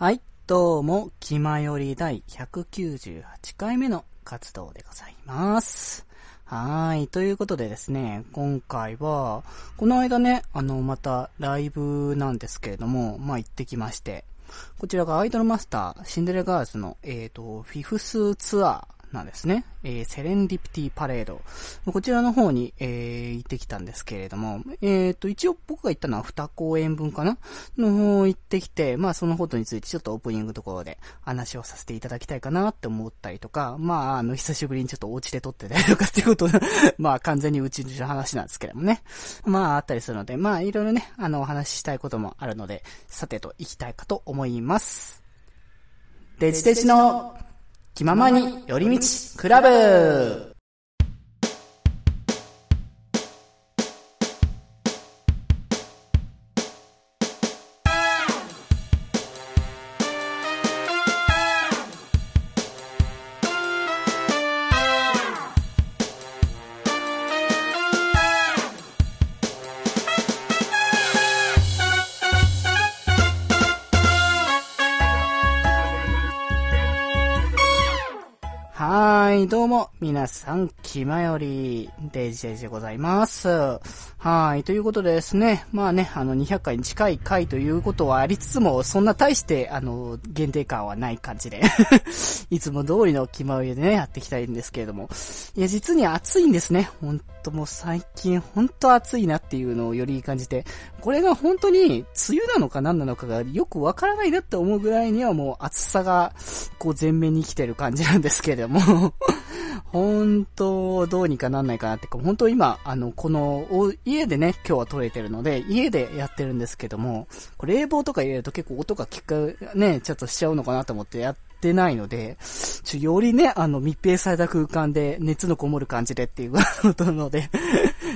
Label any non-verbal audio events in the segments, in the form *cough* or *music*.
はい、どうも、気まより第198回目の活動でございます。はい。ということでですね、今回は、この間ね、あの、またライブなんですけれども、まあ行ってきまして、こちらがアイドルマスター、シンデレガールズの、えっ、と、フィフスツアー、なんですね。えー、セレンディプティパレード。こちらの方に、えー、行ってきたんですけれども、えーと、一応僕が行ったのは2公演分かな？の方行ってきて、まあそのことについてちょっとオープニングのところで話をさせていただきたいかなって思ったりとか、まああの、久しぶりにちょっとお家で撮ってたりとかっていうこと *laughs* まあ完全にうちの話なんですけれどもね。まああったりするので、まあいろいろね、あの、お話ししたいこともあるので、さてと行きたいかと思います。デジデジの気ままに寄り道クラブ。い、どうも、皆さん、きまより、デジデジでございます。はい、ということでですね、まあね、あの、200回に近い回ということはありつつも、そんな大して、あの、限定感はない感じで、*laughs* いつも通りの気まよりでね、やっていきたいんですけれども、いや、実に暑いんですね。ほんともう最近、ほんと暑いなっていうのをより感じて、これが本当に、梅雨なのか何なのかがよくわからないなって思うぐらいにはもう暑さが、こう前面に来てる感じなんですけれども、*laughs* 本当、どうにかなんないかなってか、本当今、あの、この、家でね、今日は撮れてるので、家でやってるんですけども、これ冷房とか入れると結構音が聞く、ね、ちょっとしちゃうのかなと思ってやってないので、ちょ、よりね、あの、密閉された空間で熱のこもる感じでっていう *laughs* ことなので、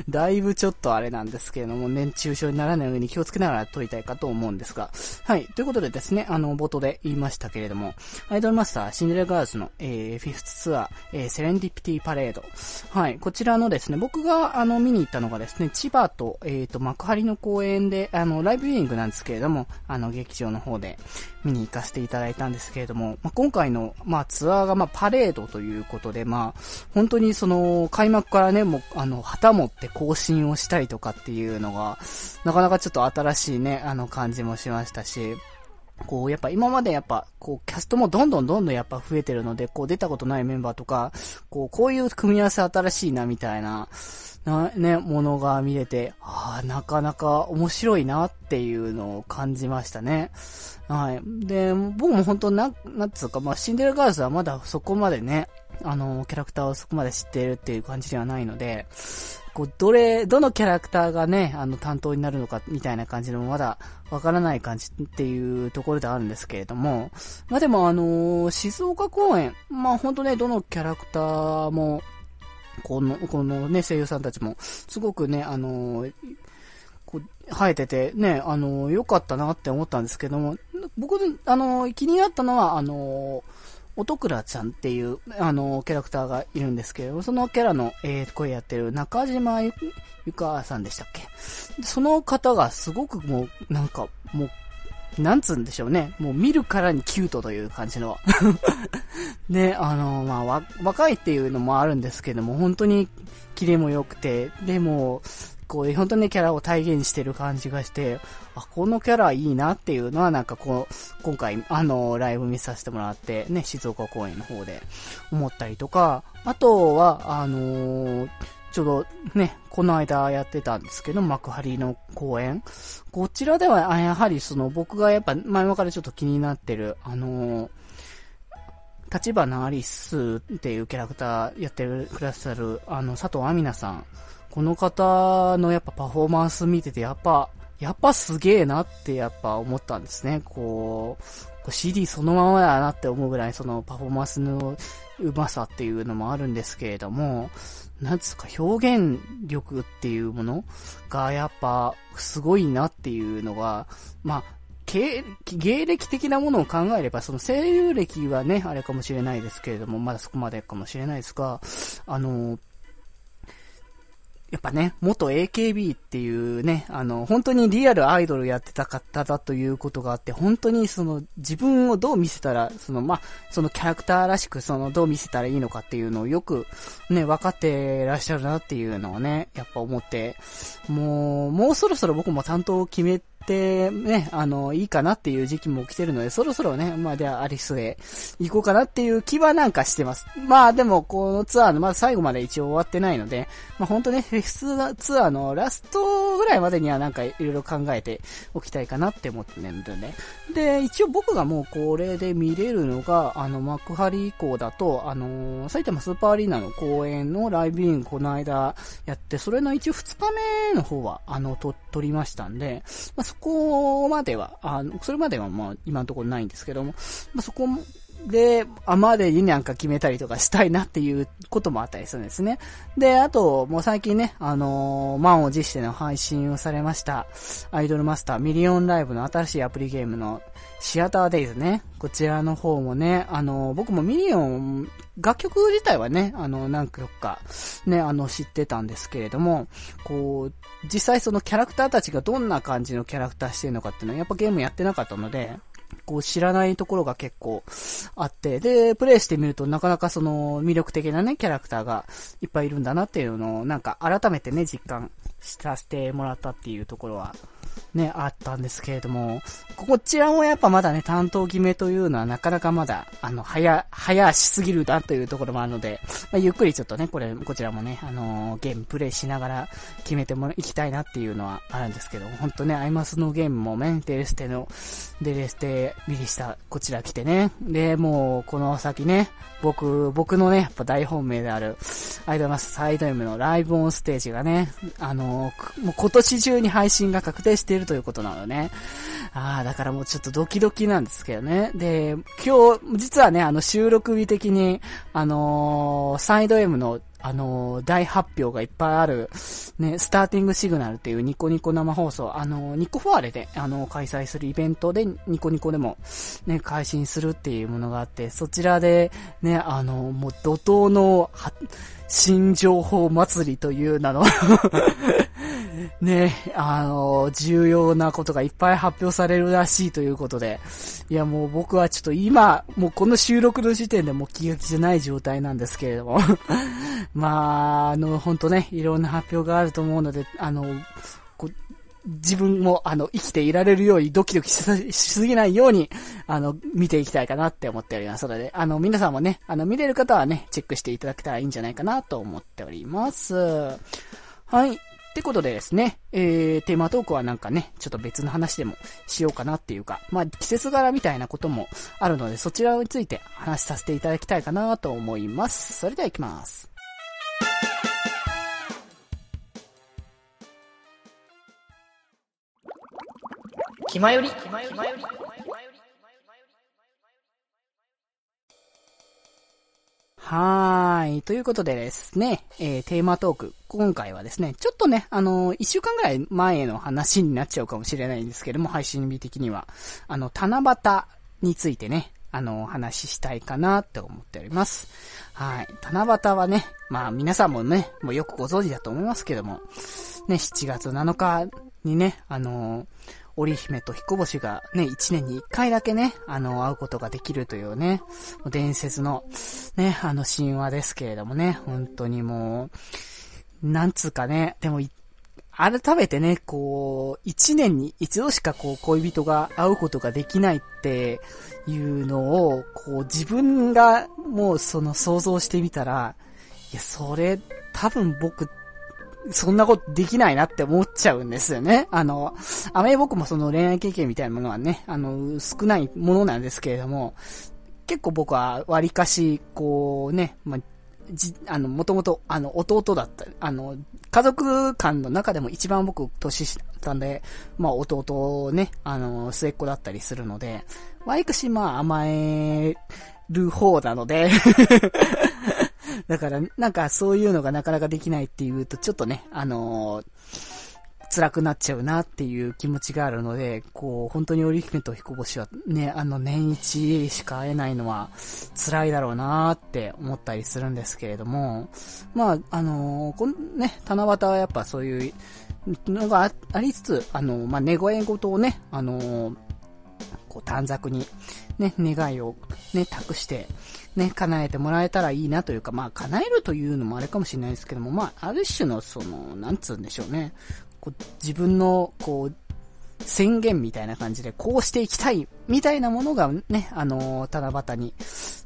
だいぶちょっとあれなんですけれども、熱中症にならないように気をつけながら撮りたいかと思うんですが、はい。ということでですね、あの、冒頭で言いましたけれども、アイドルマスター、シンデレラガールズの、えー、フィフスツアー、えー、 Serendipity Parade。はい。こちらのですね、僕が、あの、見に行ったのがですね、千葉と、えっ、ー、と、幕張の公演で、あの、ライブビューイングなんですけれども、あの、劇場の方で見に行かせていただいたんですけれども、まあ、今回の、まあ、ツアーが、まあ、パレードということで、まあ、本当にその、開幕からね、もう、あの、旗持って行進をしたりとかっていうのが、なかなかちょっと新しいね、あの、感じもしましたし、こう、やっぱ今までやっぱ、こう、キャストもどんどんどんどんやっぱ増えてるので、こう、出たことないメンバーとか、こう、こういう組み合わせ新しいな、みたいな、な、ね、ものが見れて、ああ、なかなか面白いなっていうのを感じましたね。はい。で、僕も本当な、なんつうか、まあ、シンデレラガールズはまだそこまでね、あの、キャラクターをそこまで知っているっていう感じではないので、こう、どれ、どのキャラクターがね、あの、担当になるのか、みたいな感じのまだ、わからない感じっていうところであるんですけれども、まあでもあの静岡公演、まあ本当ね、どのキャラクターも、この、このね、声優さんたちも、すごくね、あのこう、生えてて、ね、あの良かったなって思ったんですけども、僕、あの気になったのは、あの音倉ちゃんっていう、あの、キャラクターがいるんですけど、そのキャラの、えー、声やってる中島ゆゆかさんでしたっけ？その方がすごくもう、なんか、もう、なんつうんでしょうね。もう見るからにキュートという感じの。*laughs* ね、あの、まあ、わ、若いっていうのもあるんですけども、本当にキレも良くて、でも、こう、本当にキャラを体現してる感じがして、あ、このキャラいいなっていうのはなんかこう、今回、あの、ライブ見させてもらって、ね、静岡公演の方で思ったりとか、あとは、あのー、ちょうどね、この間やってたんですけど、幕張の公演。こちらでは、やはりその僕がやっぱ前々からちょっと気になってる、あのー、立花アリスっていうキャラクターやってるくださる、あの、佐藤亜美奈さん。この方のやっぱパフォーマンス見てて、やっぱ、やっぱすげえなってやっぱ思ったんですね。こう、CD そのままだなって思うぐらいそのパフォーマンスのうまさっていうのもあるんですけれども、なんつうか表現力っていうものがやっぱすごいなっていうのが、まあ、芸芸歴的なものを考えれば、その声優歴はね、あれかもしれないですけれども、まだそこまでかもしれないですが、あの、やっぱね、元 AKB っていうね、あの、本当にリアルアイドルやってた方だということがあって、本当にその自分をどう見せたら、そのま、そのキャラクターらしくそのどう見せたらいいのかっていうのをよくね、分かってらっしゃるなっていうのをね、やっぱ思って、もう、もうそろそろ僕も担当を決めってね、あの、いいかなっていう時期も来てるので、そろそろね、まあ、ではアリスへ行こうかなっていう気はなんかしてます。まあ、でも、このツアーの、まだ最後まで一応終わってないので、まあ、ほんとね、フェスツアーのラストぐらいまでにはなんかいろいろ考えておきたいかなって思ってるんでね。で、一応僕がもうこれで見れるのが、あの、幕張以降だと、あの、埼玉スーパーアリーナの公演のライブインこの間やって、それの一応2日目の方は、あの、と、撮りましたんで、まあ、そこまでは、あの、それまではまあ、今のところないんですけども、まあ、そこで、あまでになんか決めたりとかしたいなっていうこともあったりするんですね。で、あと、もう最近ね、あのー、満を持しての配信をされました、アイドルマスターミリオンライブの新しいアプリゲームのシアターデイズね。こちらの方もね、あのー、僕もミリオン、楽曲自体はね、あの、何曲か、ね、あの、知ってたんですけれども、こう、実際そのキャラクターたちがどんな感じのキャラクターしてるのかっていうのは、やっぱゲームやってなかったので、こう知らないところが結構あって、で、プレイしてみるとなかなかその魅力的なね、キャラクターがいっぱいいるんだなっていうのをなんか改めてね、実感させてもらったっていうところはね、あったんですけれども、こちらもやっぱまだね、担当決めというのはなかなかまだ、あの、早、早しすぎるなというところもあるので、まあ、ゆっくりちょっとね、これ、こちらもね、あのー、ゲームプレイしながら決めてもらいきたいなっていうのはあるんですけど、ほんとね、アイマスのゲームもね、デレステの、デレステ、ミリシタ、こちら来てね、で、もう、この先ね、僕、僕のね、やっぱ大本命である、アイドルマスサイド M のライブオンステージがね、あのー、もう今年中に配信が確定しているということなのね。ああ、だからもうちょっとドキドキなんですけどね。で、今日、実はね、あの収録日的に、あのー、サイド M のあのー、大発表がいっぱいある、ね、スターティングシグナルっていうニコニコ生放送、あのー、ニコフォアレで、あのー、開催するイベントで、ニコニコでも、ね、配信するっていうものがあって、そちらで、ね、あのもう怒涛の、新情報祭りという名の *laughs* ね、あの、重要なことがいっぱい発表されるらしいということで、いやもう僕はちょっと今、もうこの収録の時点でもう気が気じゃない状態なんですけれども *laughs* まあ、あの、ほんとね、いろんな発表があると思うので、あの、自分も、あの、生きていられるようにドキドキしすぎないように、あの、見ていきたいかなって思っておりますので、あの、皆さんもね、あの、見れる方はね、チェックしていただけたらいいんじゃないかなと思っております。はい。ってことでですね、えー、テーマトークはなんかね、ちょっと別の話でもしようかなっていうか、まあ、季節柄みたいなこともあるので、そちらについて話させていただきたいかなと思います。それでは行きます。気まより、気まより、気まより。はーい。ということでですね、えー、テーマトーク。今回はですね、ちょっとね、あのー、一週間ぐらい前の話になっちゃうかもしれないんですけども、配信日的には、あの、七夕についてね、あの、お話ししたいかなって思っております。はい。七夕はね、まあ皆さんもね、もうよくご存知だと思いますけども、ね、7月7日にね、あのー織姫と彦星がね、一年に一回だけね、あの、会うことができるというね、伝説の、ね、あの神話ですけれどもね、本当にもう、なんつうかね、でも、改めてね、こう、一年に一度しかこう、恋人が会うことができないっていうのを、こう、自分がもうその想像してみたら、いや、それ、多分僕そんなことできないなって思っちゃうんですよね。あの、あまり僕もその恋愛経験みたいなものはね、あの、少ないものなんですけれども、結構僕は割かし、こうね、まあ、じ、あの、もともと、あの、弟だった、あの、家族間の中でも一番僕、年下んで、まあ、弟ね、あの、末っ子だったりするので、割かし、まあ、甘える方なので *laughs* だから、なんかそういうのがなかなかできないっていうと、ちょっとね、あのー、辛くなっちゃうなっていう気持ちがあるので、こう、本当に織姫と彦星はね、あの年一しか会えないのは辛いだろうなって思ったりするんですけれども、まあ、あのー、このね、七夕はやっぱそういうのがありつつ、あのー、まあ、願い事をね、あのー、こう短冊にね、願いをね、託して、ね、叶えてもらえたらいいなというか、まあ、叶えるというのもあれかもしれないですけども、まあ、ある種の、その、なんつうんでしょうね。こう自分の、こう、宣言みたいな感じで、こうしていきたい、みたいなものがね、あのー、七夕に、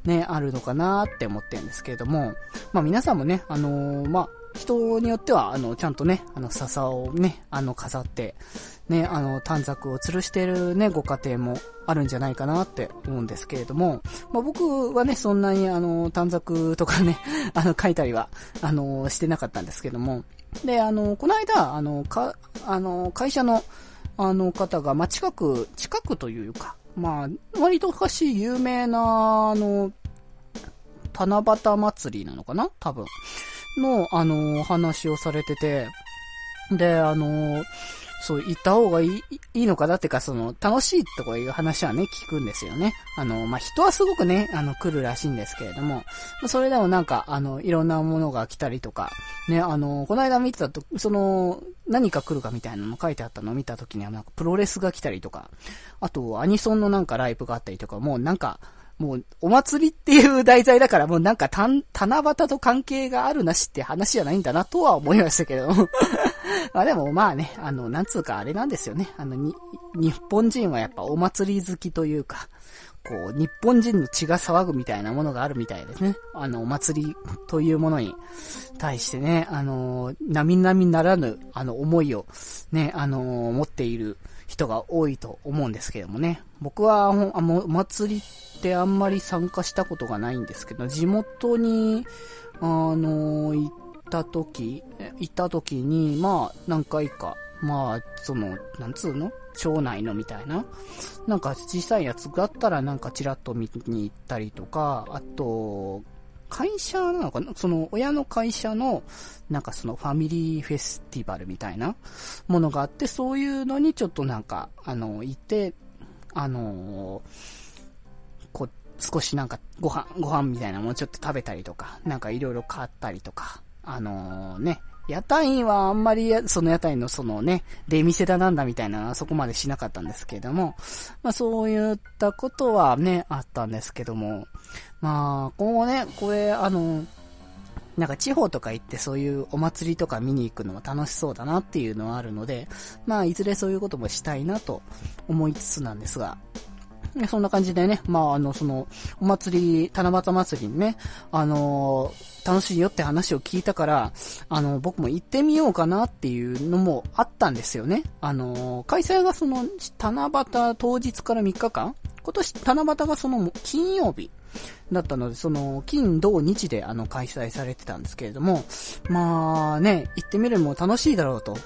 ね、あるのかなって思ってるんですけれども、まあ皆さんもね、あのー、まあ、人によっては、あの、ちゃんとね、あの、笹をね、あの、飾って、ね、あの、短冊を吊るしてるね、ご家庭もあるんじゃないかなって思うんですけれども、まあ、僕はね、そんなにあの、短冊とかね、*laughs* あの、書いたりは、あの、してなかったんですけども、で、あの、この間、あの、か、あの、会社の、あの方が、まあ、近く、近くというか、まあ、割と昔有名な、あの、七夕祭りなのかな？多分。の、あの、話をされてて、で、あの、そう、行った方がいい、いいのかなってか、その、楽しいとかいう話はね、聞くんですよね。あの、まあ、人はすごくね、あの、来るらしいんですけれども、それでもなんか、あの、いろんなものが来たりとか、ね、あの、この間見てたと、その、何か来るかみたいなの書いてあったのを見た時には、なんか、プロレスが来たりとか、あと、アニソンのなんかライブがあったりとか、もうなんか、もう、お祭りっていう題材だから、もうなんか、た、七夕と関係があるなしって話じゃないんだなとは思いましたけれども。*laughs* まあでもまあね、あの、なんつうかあれなんですよね。あの、に、日本人はやっぱお祭り好きというか、こう、日本人の血が騒ぐみたいなものがあるみたいですね。あの、お祭りというものに対してね、あの、並々ならぬ、あの、思いを、ね、あの、持っている人が多いと思うんですけどもね。僕は、あの、お祭りってあんまり参加したことがないんですけど、地元に、あの、行った時、行った時に、まあ、何回か、まあ、その、なんつうの？町内のみたいな。なんか小さいやつがあったらなんかチラッと見に行ったりとか、あと、会社なのかなその親の会社の、なんかそのファミリーフェスティバルみたいなものがあって、そういうのにちょっとなんか、あの、行って、あのこう、少しなんかご飯、ご飯みたいなものちょっと食べたりとか、なんかいろいろ買ったりとか、あの、ね、屋台はあんまり、その屋台のそのね、出店だなんだみたいなそこまでしなかったんですけれども、まあそういったことはね、あったんですけども、まあ、今後ね、これ、あの、なんか地方とか行ってそういうお祭りとか見に行くのも楽しそうだなっていうのはあるので、まあいずれそういうこともしたいなと思いつつなんですが、そんな感じでね、まあ、あの、その、お祭り、七夕祭りにね、あのー、楽しいよって話を聞いたから、あの、僕も行ってみようかなっていうのもあったんですよね。あのー、開催がその、七夕当日から3日間今年七夕がその金曜日だったので、その、金、土、日であの、開催されてたんですけれども、まあね、行ってみるのも楽しいだろうと、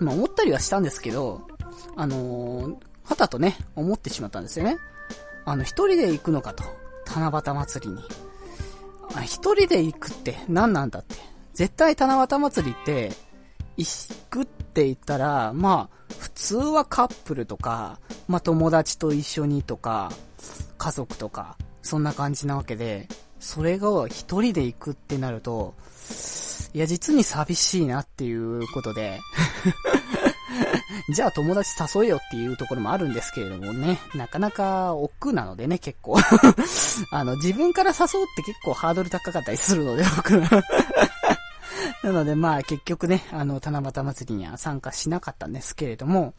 まあ思ったりはしたんですけど、あのーはたとね、思ってしまったんですよね。あの、一人で行くのかと。七夕祭りに。あ、一人で行くって何なんだって。絶対七夕祭りって、行くって言ったら、まあ、普通はカップルとか、まあ友達と一緒にとか、家族とか、そんな感じなわけで、それが一人で行くってなると、いや、実に寂しいなっていうことで *laughs* じゃあ友達誘えよっていうところもあるんですけれどもね、なかなか億劫なのでね、結構。*laughs* あの、自分から誘うって結構ハードル高かったりするので、僕。*laughs* なのでまあ結局ね、あの、七夕祭りには参加しなかったんですけれども、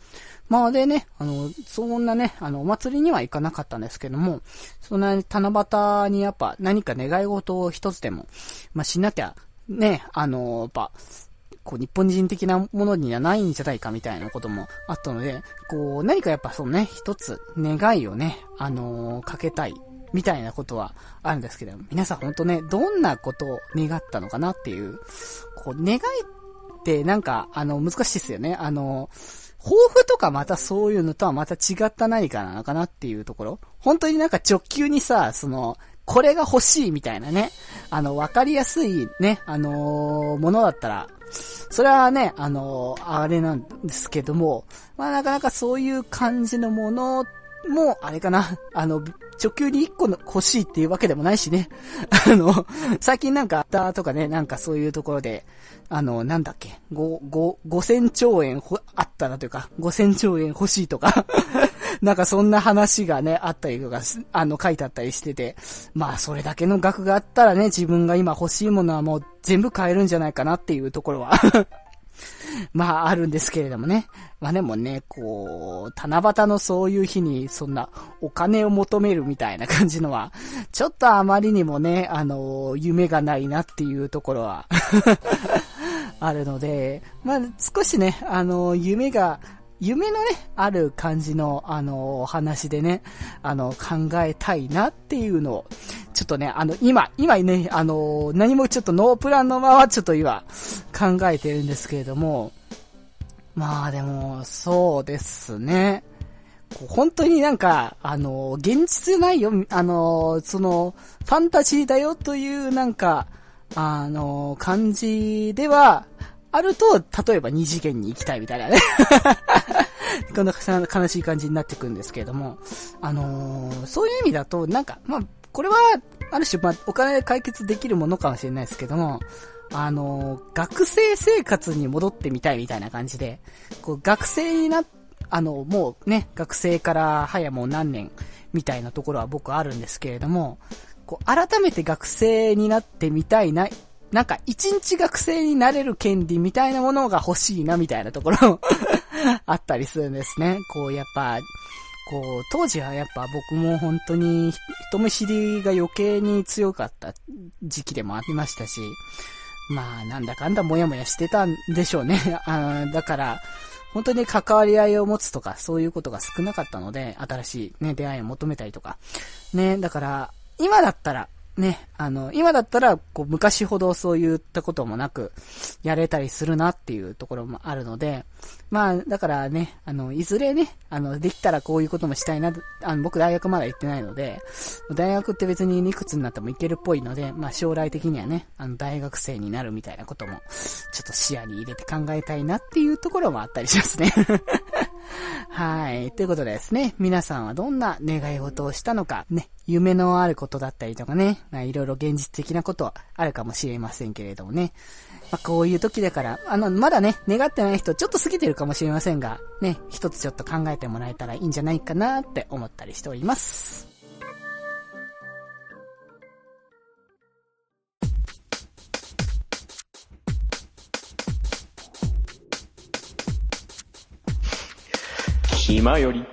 まあでね、あの、そんなね、あの、お祭りには行かなかったんですけども、そんな七夕にやっぱ何か願い事を一つでも、まあしなきゃ、ね、あの、やっぱ、こう、日本人的なものにはないんじゃないかみたいなこともあったので、こう、何かやっぱそのね、一つ願いをね、あのー、かけたい、みたいなことはあるんですけど、皆さんほんとね、どんなことを願ったのかなっていう、こう、願いってなんか、あの、難しいですよね。あの、抱負とかまたそういうのとはまた違った何かなのかなっていうところ。本当になんか直球にさ、その、これが欲しいみたいなね。あの、わかりやすいね、あのー、ものだったら、それはね、あの、あれなんですけども、まあなかなかそういう感じのものもう、あれかな、*laughs* あの、直球に1個の欲しいっていうわけでもないしね。*laughs* あの、最近なんか、あったとかね、なんかそういうところで、あの、なんだっけ、5、5、5000兆円ほあったらというか、5000兆円欲しいとか。*laughs* なんかそんな話がね、あったりとか、あの、書いてあったりしてて、まあそれだけの額があったらね、自分が今欲しいものはもう全部買えるんじゃないかなっていうところは。*laughs* まあ、あるんですけれどもね。まあでもね、こう、七夕のそういう日に、そんな、お金を求めるみたいな感じのは、ちょっとあまりにもね、あの、夢がないなっていうところは *laughs* あるので、まあ、少しね、あの、夢が夢のね、ある感じの、あの、お話でね、あの、考えたいなっていうのを、ちょっとね、あの、今、今ね、あの、何もちょっとノープランのまま、ちょっと今、考えてるんですけれども、まあでも、そうですね。本当になんか、あの、現実じゃないよ、あの、その、ファンタジーだよというなんか、あの、感じでは、あると、例えば二次元に行きたいみたいなね *laughs* こんな悲しい感じになってくんですけれども、あのー、そういう意味だと、なんか、まあ、これは、ある種、まあ、お金で解決できるものかもしれないですけども、あの、学生生活に戻ってみたいみたいな感じで、こう、学生にな、あの、もうね、学生から早もう何年みたいなところは僕あるんですけれども、こう、改めて学生になってみたいな、なんか一日学生になれる権利みたいなものが欲しいなみたいなところ *laughs* あったりするんですね。こうやっぱ、こう、当時はやっぱ僕も本当に人見知りが余計に強かった時期でもありましたし、まあなんだかんだもやもやしてたんでしょうね。*laughs* あだから、本当に関わり合いを持つとか、そういうことが少なかったので、新しいね、出会いを求めたりとか。ね、だから、今だったら、ね、あの、今だったら、こう、昔ほどそういったこともなく、やれたりするなっていうところもあるので、まあ、だからね、あの、いずれね、あの、できたらこういうこともしたいな、あの、僕大学まだ行ってないので、大学って別にいくつになっても行けるっぽいので、まあ、将来的にはね、あの、大学生になるみたいなことも、ちょっと視野に入れて考えたいなっていうところもあったりしますね。はい。ということでですね、皆さんはどんな願い事をしたのか、ね、夢のあることだったりとかね、まあ、いろいろ現実的なことあるかもしれませんけれどもね。まあ、こういう時だから、あの、まだね、願ってない人ちょっと過ぎてるかもしれませんが、ね、一つちょっと考えてもらえたらいいんじゃないかなって思ったりしております。暇より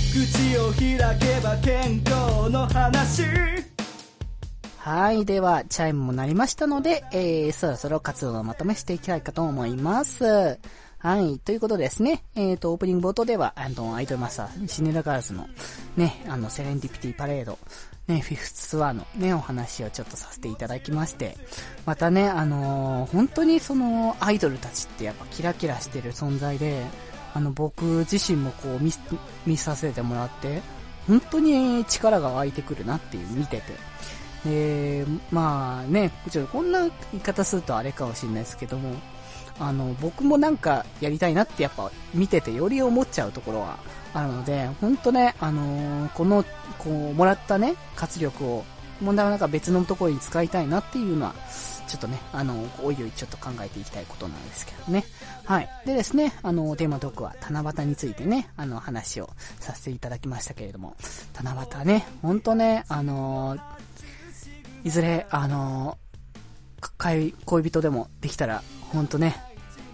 口を開けば健康の話はい。では、チャイムも鳴りましたので、えー、そろそろ活動をまとめしていきたいかと思います。はい。ということですね、えっ、ー、と、オープニング冒頭では、あの、アイドルマスター、シネラガールズの、ね、あの、セレンディピティパレード、ね、フィフスツアーのね、お話をちょっとさせていただきまして、またね、あのー、本当にその、アイドルたちってやっぱキラキラしてる存在で、あの、僕自身もこう見、見させてもらって、本当に力が湧いてくるなっていう見てて。で、まあね、ちょっとこんな言い方するとあれかもしれないですけども、あの、僕もなんかやりたいなってやっぱ見ててより思っちゃうところはあるので、本当ね、あのー、この、こう、もらったね、活力を、問題はなんか別のところに使いたいなっていうのは、ちょっとね、あの、おいおいちょっと考えていきたいことなんですけどね。はい。でですね、あの、テーマトークは七夕についてね、あの、話をさせていただきましたけれども、七夕ね、ほんとね、あのいずれ、あの恋人でもできたら、ほんとね、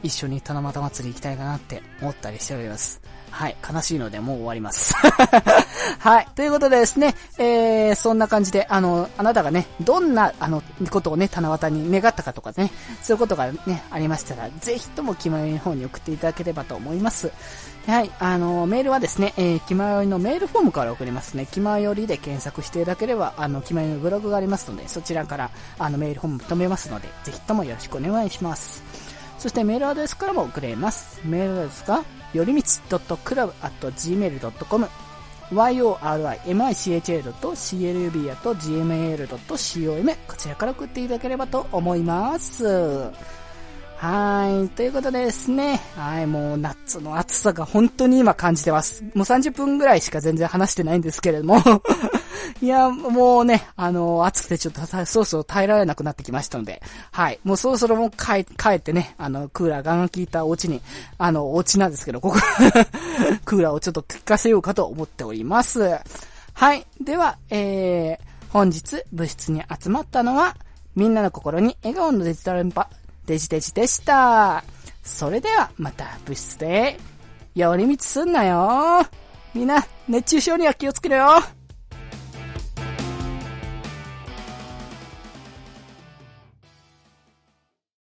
一緒に七夕祭り行きたいかなって思ったりしております。はい。悲しいのでもう終わります。*laughs* はい。ということでですね、えー、そんな感じで、あの、あなたがね、どんな、あの、ことをね、七夕に願ったかとかね、そういうことがね、ありましたら、ぜひとも気前の方に送っていただければと思います。はい。あの、メールはですね、えー、気まよりのメールフォームから送りますね。気まよりで検索していただければ、あの、気まよりのブログがありますので、そちらから、あの、メールフォーム止めますので、ぜひともよろしくお願いします。そしてメールアドレスからも送れます。メールアドレスが、よりみち .club.gmail.com yorimicha.club.gmail.com こちらから送っていただければと思います。はい。ということでですね。はい。もう夏の暑さが本当に今感じてます。もう30分ぐらいしか全然話してないんですけれども *laughs* いや、もうね、あの、暑くてちょっとそろそろ耐えられなくなってきましたので、はい。もうそろそろもう帰、ってね、あの、クーラーガンガン効いたお家に、あの、お家なんですけど、ここ *laughs* クーラーをちょっと効かせようかと思っております。はい。では、えー、本日部室に集まったのは、みんなの心に笑顔のデジタル連覇、デジデジでした。それでは、また部室で、寄り道すんなよ。みんな、熱中症には気をつけろよ。